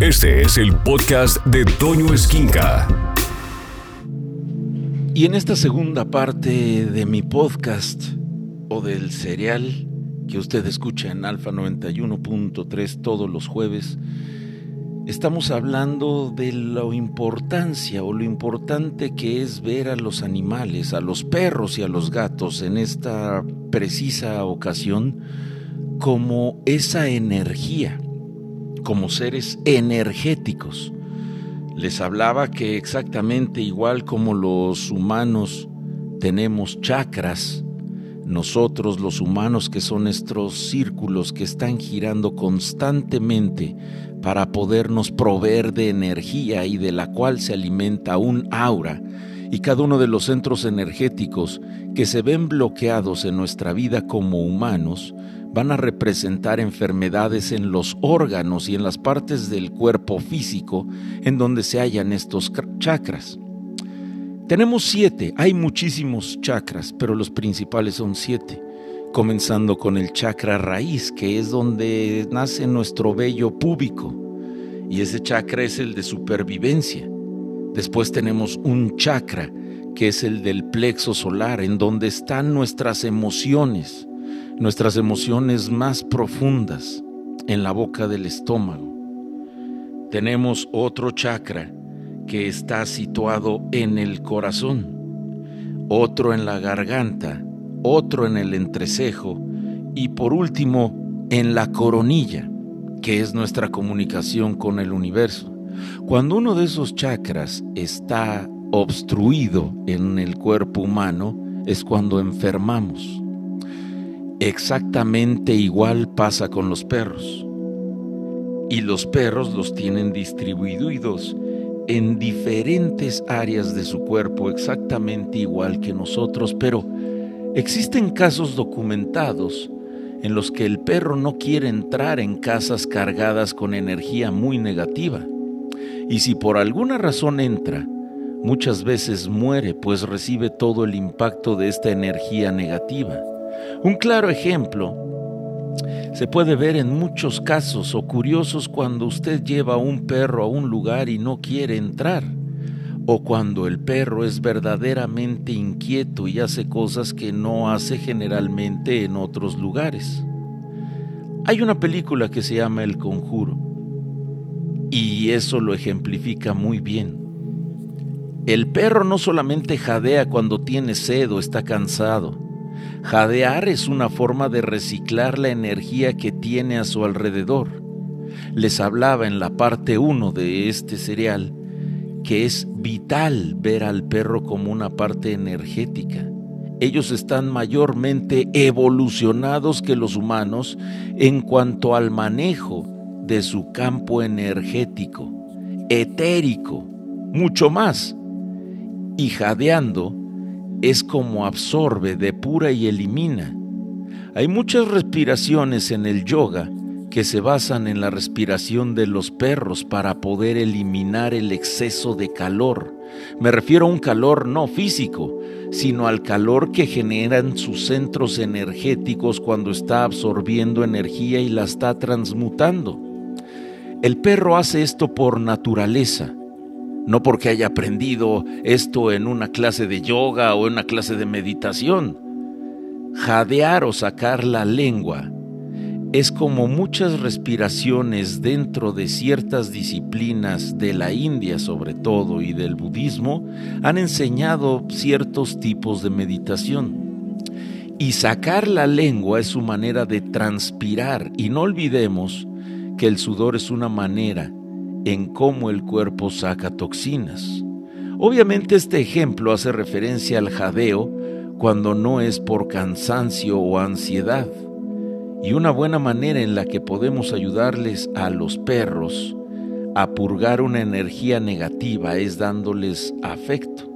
Este es el podcast de Toño Esquinca. Y en esta segunda parte de mi podcast o del serial que usted escucha en Alfa 91.3 todos los jueves, estamos hablando de la importancia o lo importante que es ver a los animales, a los perros y a los gatos en esta precisa ocasión como esa energía, como seres energéticos. Les hablaba que exactamente igual como los humanos tenemos chakras, nosotros los humanos que son estos círculos que están girando constantemente para podernos proveer de energía y de la cual se alimenta un aura, y cada uno de los centros energéticos que se ven bloqueados en nuestra vida como humanos van a representar enfermedades en los órganos y en las partes del cuerpo físico en donde se hallan estos chakras. Tenemos siete, hay muchísimos chakras, pero los principales son siete, comenzando con el chakra raíz, que es donde nace nuestro vello púbico, y ese chakra es el de supervivencia. Después tenemos un chakra, que es el del plexo solar, en donde están nuestras emociones, nuestras emociones más profundas, en la boca del estómago. Tenemos otro chakra, que está situado en el corazón, otro en la garganta, otro en el entrecejo y por último en la coronilla, que es nuestra comunicación con el universo. Cuando uno de esos chakras está obstruido en el cuerpo humano, es cuando enfermamos. Exactamente igual pasa con los perros. Y los perros los tienen distribuidos en diferentes áreas de su cuerpo exactamente igual que nosotros, pero existen casos documentados en los que el perro no quiere entrar en casas cargadas con energía muy negativa. Y si por alguna razón entra, muchas veces muere pues recibe todo el impacto de esta energía negativa. Un claro ejemplo se puede ver en muchos casos o curiosos cuando usted lleva a un perro a un lugar y no quiere entrar, o cuando el perro es verdaderamente inquieto y hace cosas que no hace generalmente en otros lugares. Hay una película que se llama El Conjuro, y eso lo ejemplifica muy bien. El perro no solamente jadea cuando tiene sed o está cansado, Jadear es una forma de reciclar la energía que tiene a su alrededor. Les hablaba en la parte 1 de este serial que es vital ver al perro como una parte energética. Ellos están mayormente evolucionados que los humanos en cuanto al manejo de su campo energético, etérico, mucho más. Y jadeando es como absorbe, depura y elimina. Hay muchas respiraciones en el yoga que se basan en la respiración de los perros para poder eliminar el exceso de calor. Me refiero a un calor no físico, sino al calor que generan sus centros energéticos cuando está absorbiendo energía y la está transmutando. El perro hace esto por naturaleza no porque haya aprendido esto en una clase de yoga o en una clase de meditación. Jadear o sacar la lengua es como muchas respiraciones dentro de ciertas disciplinas de la India sobre todo y del budismo han enseñado ciertos tipos de meditación. Y sacar la lengua es su manera de transpirar y no olvidemos que el sudor es una manera en cómo el cuerpo saca toxinas. Obviamente este ejemplo hace referencia al jadeo cuando no es por cansancio o ansiedad. Y una buena manera en la que podemos ayudarles a los perros a purgar una energía negativa es dándoles afecto,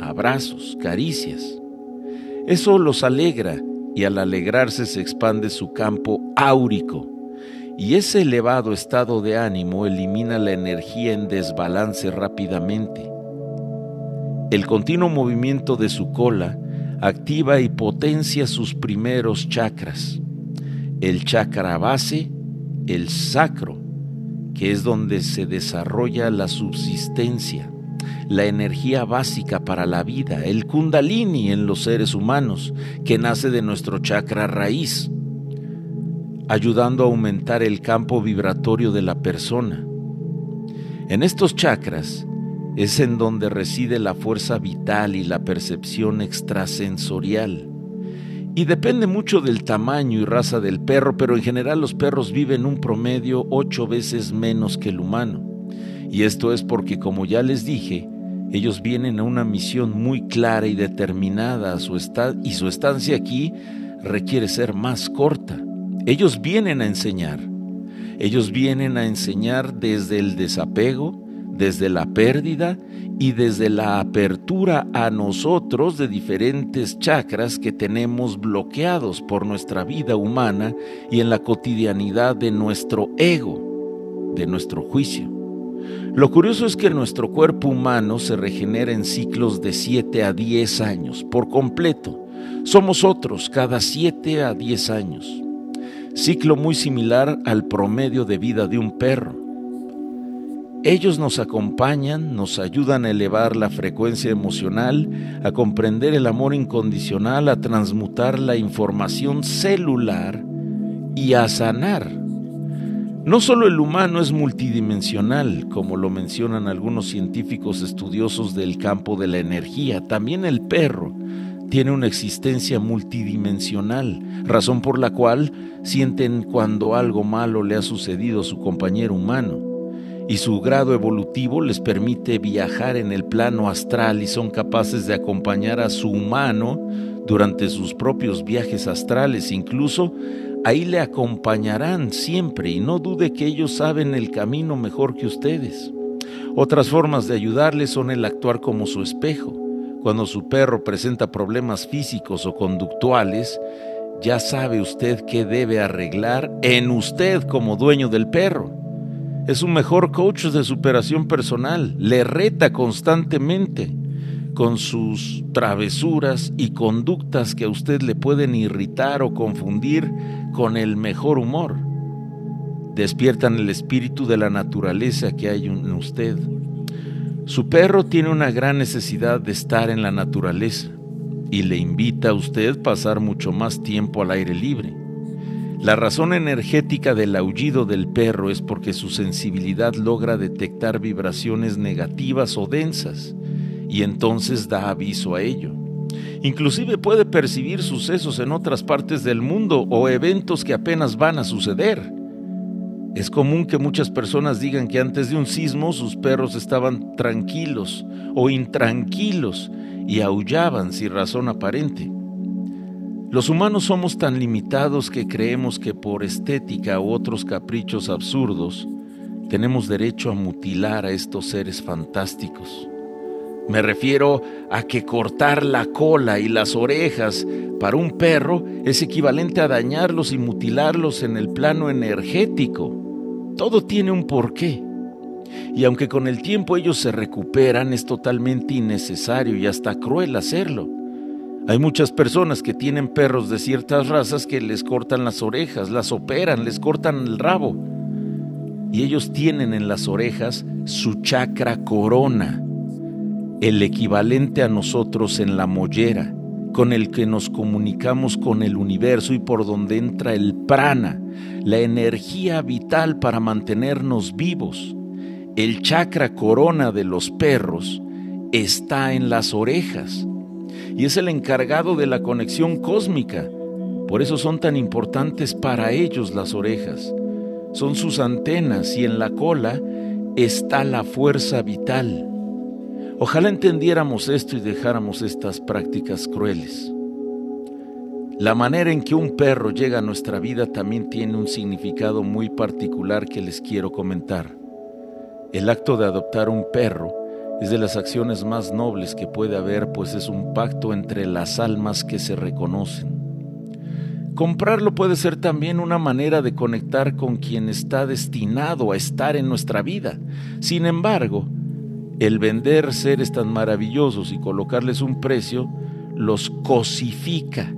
abrazos, caricias. Eso los alegra y al alegrarse se expande su campo áurico y ese elevado estado de ánimo elimina la energía en desbalance rápidamente. El continuo movimiento de su cola activa y potencia sus primeros chakras, el chakra base, el sacro, que es donde se desarrolla la subsistencia, la energía básica para la vida, el kundalini en los seres humanos, que nace de nuestro chakra raíz, ayudando a aumentar el campo vibratorio de la persona. En estos chakras es en donde reside la fuerza vital y la percepción extrasensorial. Y depende mucho del tamaño y raza del perro, pero en general los perros viven un promedio ocho veces menos que el humano. Y esto es porque, como ya les dije, ellos vienen a una misión muy clara y determinada su y su estancia aquí requiere ser más corta. Ellos vienen a enseñar. Ellos vienen a enseñar desde el desapego, desde la pérdida y desde la apertura a nosotros de diferentes chakras que tenemos bloqueados por nuestra vida humana y en la cotidianidad de nuestro ego, de nuestro juicio. Lo curioso es que nuestro cuerpo humano se regenera en ciclos de 7 a 10 años, por completo. Somos otros cada 7 a 10 años. Ciclo muy similar al promedio de vida de un perro. Ellos nos acompañan, nos ayudan a elevar la frecuencia emocional, a comprender el amor incondicional, a transmutar la información celular y a sanar no solo el humano es multidimensional, como lo mencionan algunos científicos estudiosos del campo de la energía, también el perro tiene una existencia multidimensional, razón por la cual sienten cuando algo malo le ha sucedido a su compañero humano. Y su grado evolutivo les permite viajar en el plano astral y son capaces de acompañar a su humano durante sus propios viajes astrales, incluso ahí le acompañarán siempre y no dude que ellos saben el camino mejor que ustedes. Otras formas de ayudarle son el actuar como su espejo. Cuando su perro presenta problemas físicos o conductuales, ya sabe usted qué debe arreglar en usted como dueño del perro. Es un mejor coach de superación personal, le reta constantemente con sus travesuras y conductas que a usted le pueden irritar o confundir con el mejor humor. Despiertan el espíritu de la naturaleza que hay en usted. Su perro tiene una gran necesidad de estar en la naturaleza y le invita a usted pasar mucho más tiempo al aire libre. La razón energética del aullido del perro es porque su sensibilidad logra detectar vibraciones negativas o densas y entonces da aviso a ello. Inclusive puede percibir sucesos en otras partes del mundo o eventos que apenas van a suceder. Es común que muchas personas digan que antes de un sismo sus perros estaban tranquilos o intranquilos y aullaban sin razón aparente. Los humanos somos tan limitados que creemos que por estética u otros caprichos absurdos tenemos derecho a mutilar a estos seres fantásticos. Me refiero a que cortar la cola y las orejas para un perro es equivalente a dañarlos y mutilarlos en el plano energético. Todo tiene un porqué. Y aunque con el tiempo ellos se recuperan, es totalmente innecesario y hasta cruel hacerlo. Hay muchas personas que tienen perros de ciertas razas que les cortan las orejas, las operan, les cortan el rabo. Y ellos tienen en las orejas su chakra corona el equivalente a nosotros en la mollera, con el que nos comunicamos con el universo y por donde entra el prana, la energía vital para mantenernos vivos. El chakra corona de los perros está en las orejas y es el encargado de la conexión cósmica. Por eso son tan importantes para ellos las orejas. Son sus antenas y en la cola está la fuerza vital. Ojalá entendiéramos esto y dejáramos estas prácticas crueles. La manera en que un perro llega a nuestra vida también tiene un significado muy particular que les quiero comentar. El acto de adoptar un perro es de las acciones más nobles que puede haber, pues es un pacto entre las almas que se reconocen. Comprarlo puede ser también una manera de conectar con quien está destinado a estar en nuestra vida. Sin embargo, el vender seres tan maravillosos y colocarles un precio los cosifica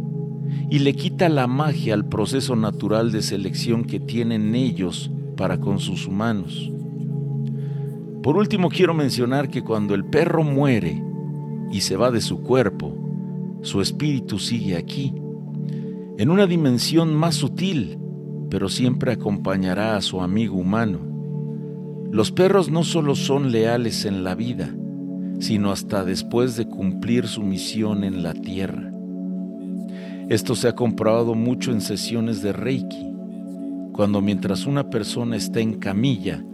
y le quita la magia al proceso natural de selección que tienen ellos para con sus humanos. Por último, quiero mencionar que cuando el perro muere y se va de su cuerpo, su espíritu sigue aquí, en una dimensión más sutil, pero siempre acompañará a su amigo humano. Los perros no solo son leales en la vida, sino hasta después de cumplir su misión en la tierra. Esto se ha comprobado mucho en sesiones de Reiki, cuando mientras una persona está en camilla,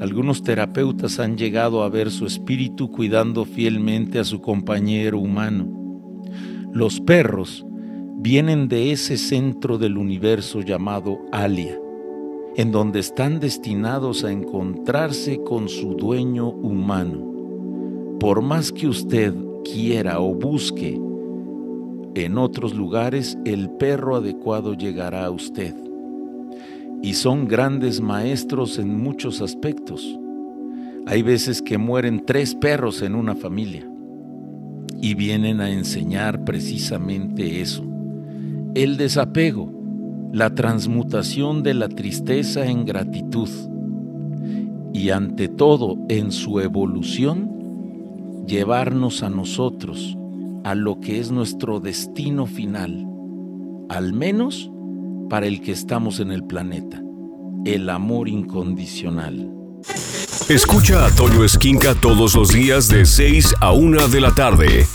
algunos terapeutas han llegado a ver su espíritu cuidando fielmente a su compañero humano. Los perros vienen de ese centro del universo llamado Alia, en donde están destinados a encontrarse con su dueño humano. Por más que usted quiera o busque en otros lugares, el perro adecuado llegará a usted y son grandes maestros en muchos aspectos. Hay veces que mueren tres perros en una familia y vienen a enseñar precisamente eso. El desapego, la transmutación de la tristeza en gratitud y ante todo en su evolución, llevarnos a nosotros a lo que es nuestro destino final, al menos para el que estamos en el planeta, el amor incondicional. Escucha a Toño Esquinca todos los días de 6 a 1 de la tarde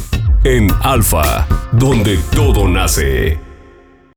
en Alfa, donde todo nace.